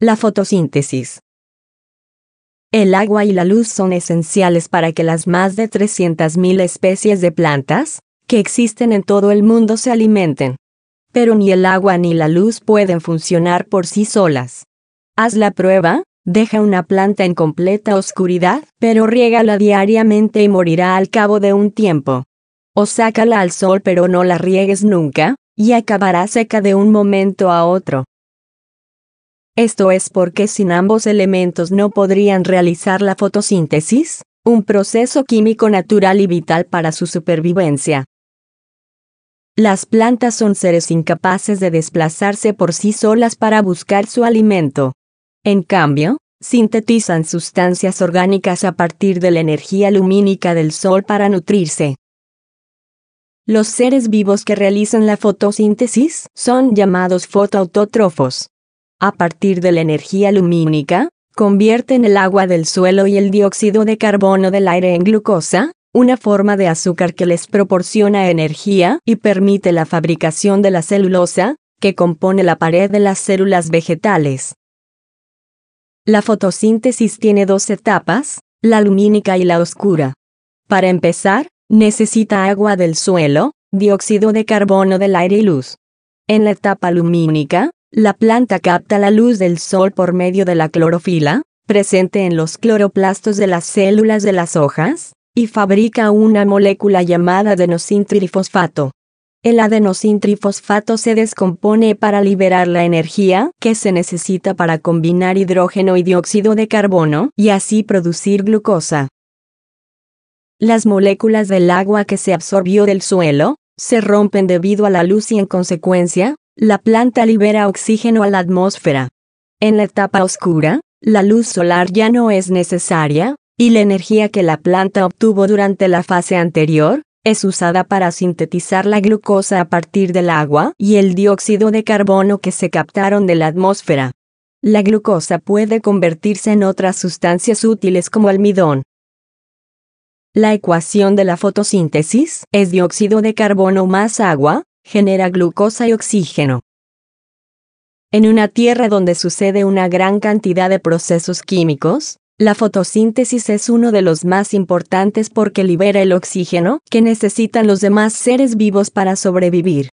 La fotosíntesis. El agua y la luz son esenciales para que las más de 300.000 especies de plantas que existen en todo el mundo se alimenten. Pero ni el agua ni la luz pueden funcionar por sí solas. Haz la prueba, deja una planta en completa oscuridad, pero riégala diariamente y morirá al cabo de un tiempo. O sácala al sol pero no la riegues nunca, y acabará seca de un momento a otro. Esto es porque sin ambos elementos no podrían realizar la fotosíntesis, un proceso químico natural y vital para su supervivencia. Las plantas son seres incapaces de desplazarse por sí solas para buscar su alimento. En cambio, sintetizan sustancias orgánicas a partir de la energía lumínica del sol para nutrirse. Los seres vivos que realizan la fotosíntesis son llamados fotoautótrofos. A partir de la energía lumínica, convierten el agua del suelo y el dióxido de carbono del aire en glucosa, una forma de azúcar que les proporciona energía y permite la fabricación de la celulosa, que compone la pared de las células vegetales. La fotosíntesis tiene dos etapas, la lumínica y la oscura. Para empezar, Necesita agua del suelo, dióxido de carbono del aire y luz. En la etapa lumínica, la planta capta la luz del sol por medio de la clorofila, presente en los cloroplastos de las células de las hojas, y fabrica una molécula llamada adenosintrifosfato. El adenosintrifosfato se descompone para liberar la energía que se necesita para combinar hidrógeno y dióxido de carbono y así producir glucosa. Las moléculas del agua que se absorbió del suelo, se rompen debido a la luz y en consecuencia, la planta libera oxígeno a la atmósfera. En la etapa oscura, la luz solar ya no es necesaria, y la energía que la planta obtuvo durante la fase anterior, es usada para sintetizar la glucosa a partir del agua y el dióxido de carbono que se captaron de la atmósfera. La glucosa puede convertirse en otras sustancias útiles como almidón, la ecuación de la fotosíntesis es dióxido de carbono más agua, genera glucosa y oxígeno. En una tierra donde sucede una gran cantidad de procesos químicos, la fotosíntesis es uno de los más importantes porque libera el oxígeno que necesitan los demás seres vivos para sobrevivir.